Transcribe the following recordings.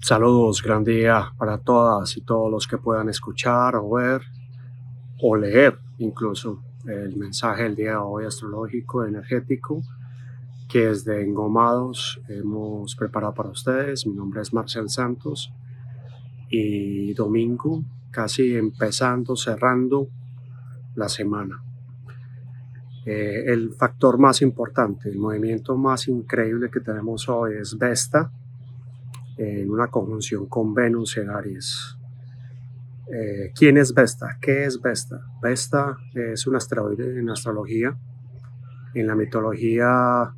Saludos, gran día para todas y todos los que puedan escuchar o ver o leer incluso el mensaje del día de hoy astrológico, energético, que es de Engomados hemos preparado para ustedes. Mi nombre es Marcel Santos y domingo, casi empezando, cerrando la semana. Eh, el factor más importante, el movimiento más increíble que tenemos hoy es Vesta en una conjunción con Venus en Aries. Eh, ¿Quién es Vesta? ¿Qué es Vesta? Vesta es un asteroide en astrología. En la mitología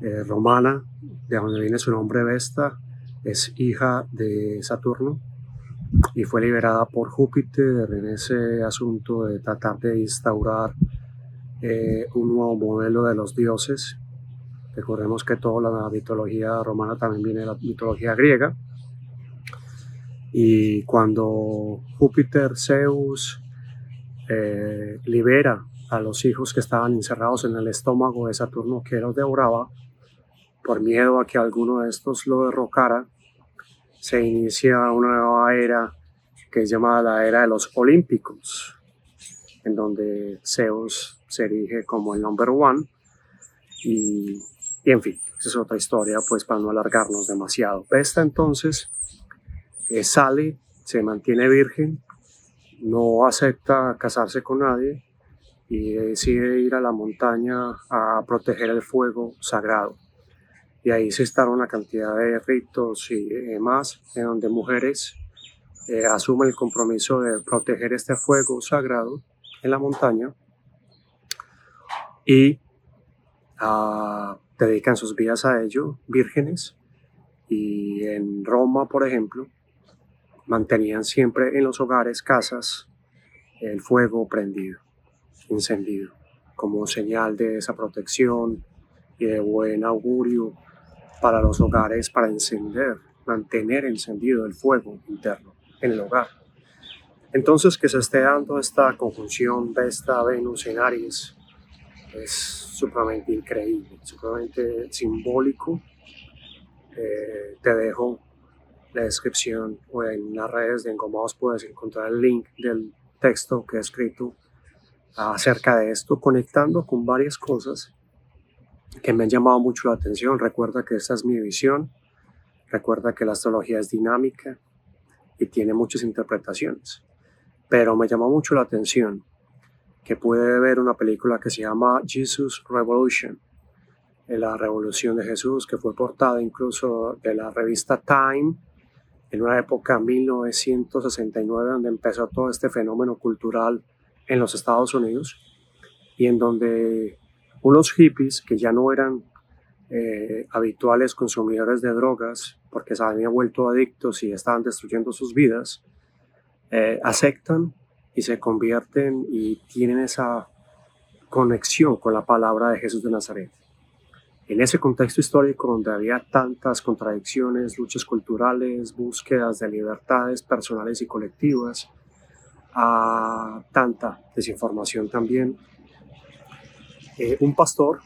eh, romana, de donde viene su nombre Vesta, es hija de Saturno y fue liberada por Júpiter en ese asunto de tratar de instaurar eh, un nuevo modelo de los dioses Recordemos que toda la mitología romana también viene de la mitología griega. Y cuando Júpiter, Zeus, eh, libera a los hijos que estaban encerrados en el estómago de Saturno que los devoraba, por miedo a que alguno de estos lo derrocara, se inicia una nueva era que es llamada la era de los olímpicos, en donde Zeus se erige como el number one y y en fin, esa es otra historia, pues para no alargarnos demasiado. Esta entonces eh, sale, se mantiene virgen, no acepta casarse con nadie y decide ir a la montaña a proteger el fuego sagrado. Y ahí se instala una cantidad de ritos y demás, en donde mujeres eh, asumen el compromiso de proteger este fuego sagrado en la montaña y a dedican sus vidas a ello, vírgenes, y en Roma, por ejemplo, mantenían siempre en los hogares, casas, el fuego prendido, encendido, como señal de esa protección y de buen augurio para los hogares, para encender, mantener encendido el fuego interno en el hogar. Entonces, que se esté dando esta conjunción de esta Venus en Aries es supremamente increíble, supremamente simbólico. Eh, te dejo la descripción o en las redes de Engomados puedes encontrar el link del texto que he escrito acerca de esto, conectando con varias cosas que me han llamado mucho la atención. Recuerda que esta es mi visión, recuerda que la astrología es dinámica y tiene muchas interpretaciones, pero me llamó mucho la atención que puede ver una película que se llama Jesus Revolution, la revolución de Jesús, que fue portada incluso de la revista Time en una época 1969 donde empezó todo este fenómeno cultural en los Estados Unidos y en donde unos hippies que ya no eran eh, habituales consumidores de drogas porque se habían vuelto adictos y estaban destruyendo sus vidas, eh, aceptan y se convierten y tienen esa conexión con la palabra de Jesús de Nazaret. En ese contexto histórico donde había tantas contradicciones, luchas culturales, búsquedas de libertades personales y colectivas, a tanta desinformación también, eh, un pastor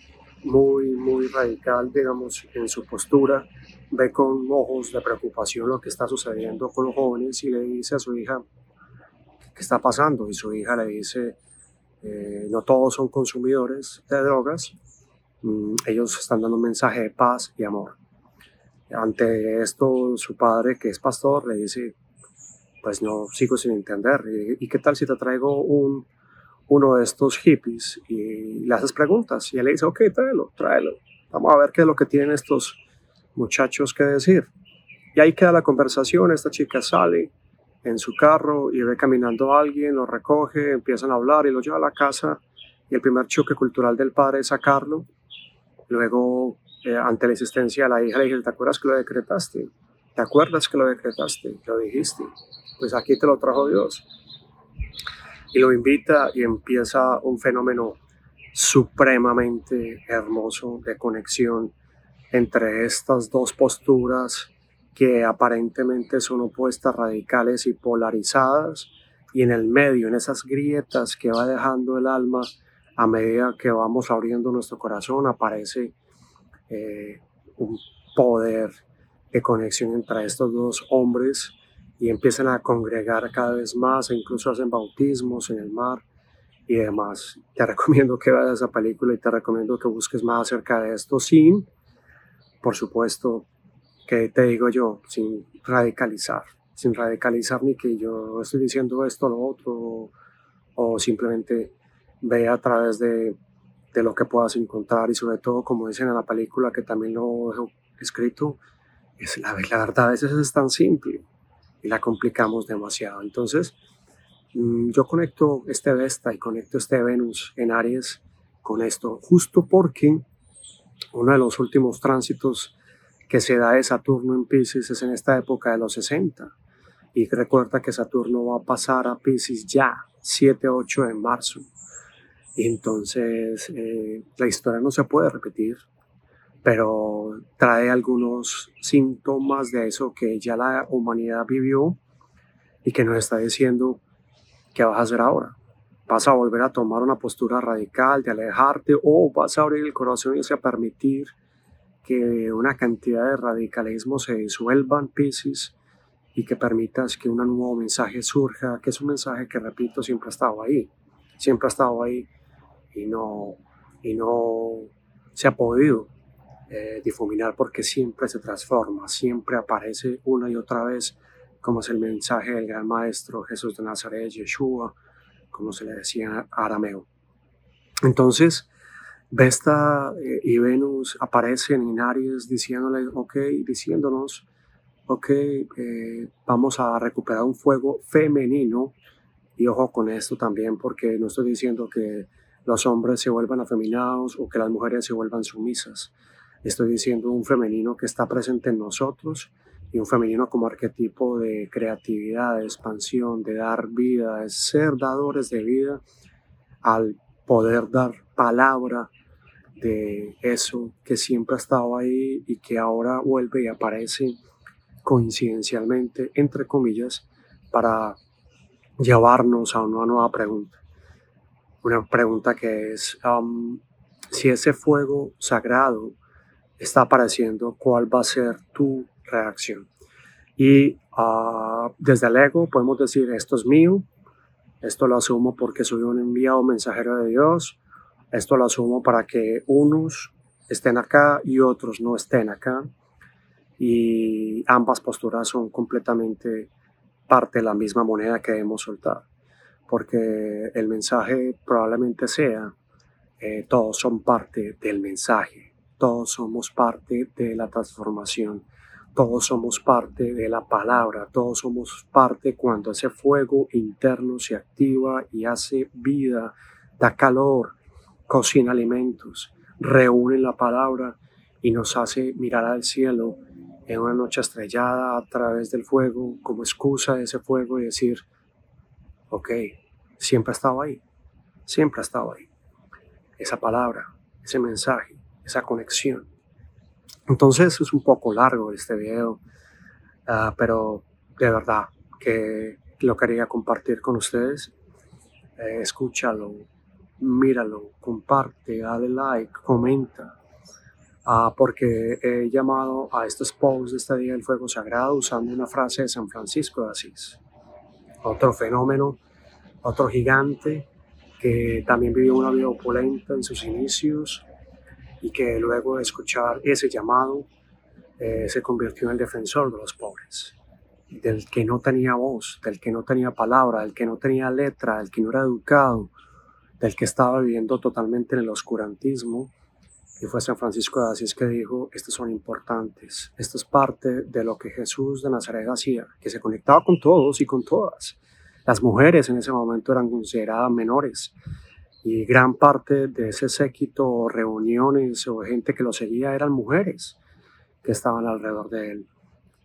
muy, muy radical, digamos, en su postura, ve con ojos de preocupación lo que está sucediendo con los jóvenes y le dice a su hija, ¿qué está pasando? Y su hija le dice, eh, no todos son consumidores de drogas, mm, ellos están dando un mensaje de paz y amor. Ante esto, su padre, que es pastor, le dice, pues no sigo sin entender. ¿Y, qué tal si te traigo un, uno de estos hippies y le haces preguntas? Y él le dice, ok, tráelo, tráelo. Vamos a ver qué es lo que tienen estos muchachos que decir. Y ahí queda la conversación, esta chica sale, en su carro y ve caminando a alguien, lo recoge, empiezan a hablar y lo lleva a la casa y el primer choque cultural del padre es sacarlo. Luego, eh, ante la existencia de la hija, le dije, ¿te acuerdas que lo decretaste? ¿Te acuerdas que lo decretaste? Lo dijiste. Pues aquí te lo trajo Dios. Y lo invita y empieza un fenómeno supremamente hermoso de conexión entre estas dos posturas que aparentemente son opuestas radicales y polarizadas, y en el medio, en esas grietas que va dejando el alma a medida que vamos abriendo nuestro corazón, aparece eh, un poder de conexión entre estos dos hombres y empiezan a congregar cada vez más e incluso hacen bautismos en el mar y demás. Te recomiendo que veas esa película y te recomiendo que busques más acerca de esto sin, por supuesto, que te digo yo, sin radicalizar, sin radicalizar ni que yo estoy diciendo esto o lo otro, o simplemente ve a través de, de lo que puedas encontrar. Y sobre todo, como dicen en la película, que también lo he escrito, es la, la verdad a veces es tan simple y la complicamos demasiado. Entonces, Mm, yo conecto este Vesta y conecto este Venus en Aries con esto, justo porque uno de los últimos tránsitos que se da de Saturno en Pisces es en esta época de los 60. Y recuerda que Saturno va a pasar a Pisces ya, 7-8 de marzo. Entonces eh, la historia no se puede repetir, pero trae algunos síntomas de eso que ya la humanidad vivió y que nos está diciendo ¿qué vas a hacer ahora? ¿Vas a volver a tomar una postura radical de alejarte o vas a abrir el corazón y a permitir que una cantidad de radicalismo se disuelvan, Pisces, y que permitas que un nuevo mensaje surja, que es un mensaje que, repito, siempre ha estado ahí, siempre ha estado ahí y no, y no se ha podido eh, difuminar porque siempre se transforma, siempre aparece una y otra vez como es el mensaje del gran maestro Jesús de Nazaret, Yeshua, como se le decía arameo. Entonces, Vesta eh, y Venus aparecen en Aries diciéndole, ok, diciéndonos, ok, eh, vamos a recuperar un fuego femenino. Y ojo con esto también, porque no estoy diciendo que los hombres se vuelvan afeminados o que las mujeres se vuelvan sumisas. Estoy diciendo un femenino que está presente en nosotros y un femenino como arquetipo de creatividad, de expansión, de dar vida, de ser dadores de vida al poder dar palabra de eso que siempre ha estado ahí y que ahora vuelve y aparece coincidencialmente, entre comillas, para llevarnos a una nueva pregunta. Una pregunta que es si ese fuego sagrado está apareciendo, ¿cuál va a ser tu reacción. Y ah, desde el podemos decir, esto es mío, esto lo asumo porque soy un enviado mensajero de Dios, esto lo asumo para que unos estén acá y otros no estén acá. Y ambas posturas son completamente parte de la misma moneda que debemos soltar. Porque el mensaje probablemente sea, eh, todos son parte del mensaje, todos somos parte de la transformación todos somos parte de la palabra, todos somos parte cuando ese fuego interno se activa y hace vida, da calor, cocina alimentos, reúne la palabra y nos hace mirar al cielo en una noche estrellada a través del fuego como excusa de ese fuego y decir, ok, siempre ha estado ahí, siempre ha estado ahí. Esa palabra, ese mensaje, esa conexión. Entonces es un poco largo este video, ah, pero de verdad que lo quería compartir con ustedes. Eh, escúchalo, míralo, comparte, dale like, comenta. Ah, porque he llamado a estos posts de este Día del Fuego Sagrado usando una frase de San Francisco de Asís. Otro fenómeno, otro gigante que también vivió una vida opulenta en sus inicios, y que luego de escuchar ese llamado eh, se convirtió en el defensor de los pobres, del que no tenía voz, del que no tenía palabra, del que no tenía letra, del que no era educado, del que estaba viviendo totalmente en el oscurantismo. Y fue San Francisco de Asís que dijo, estos son importantes, esto es parte de lo que Jesús de Nazaret hacía, que se conectaba con todos y con todas. Las mujeres en ese momento eran consideradas menores, y gran parte de ese séquito, reuniones o gente que lo seguía eran mujeres que estaban alrededor de él,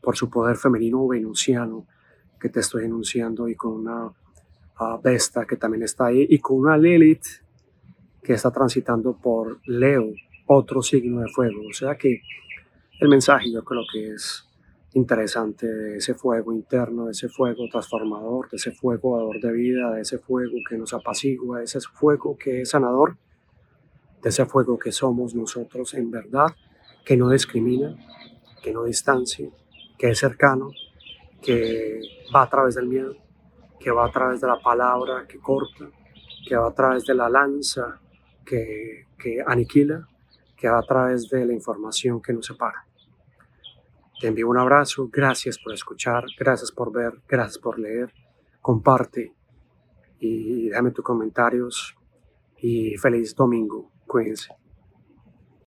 por su poder femenino venusiano que te estoy enunciando y con una uh, Vesta que también está ahí y con una Lilith que está transitando por Leo, otro signo de fuego. O sea que el mensaje yo creo que es interesante ese fuego interno, ese fuego transformador, ese fuego dador de vida, ese fuego que nos apacigua, ese fuego que es sanador, de ese fuego que somos nosotros en verdad, que no discrimina, que no distancie, que es cercano, que va a través del miedo, que va a través de la palabra que corta, que va a través de la lanza que, aniquila, que va a través de la información que nos separa. Te envío un abrazo, gracias por escuchar, gracias por ver, gracias por leer, comparte y déjame tus comentarios y feliz domingo, cuídense.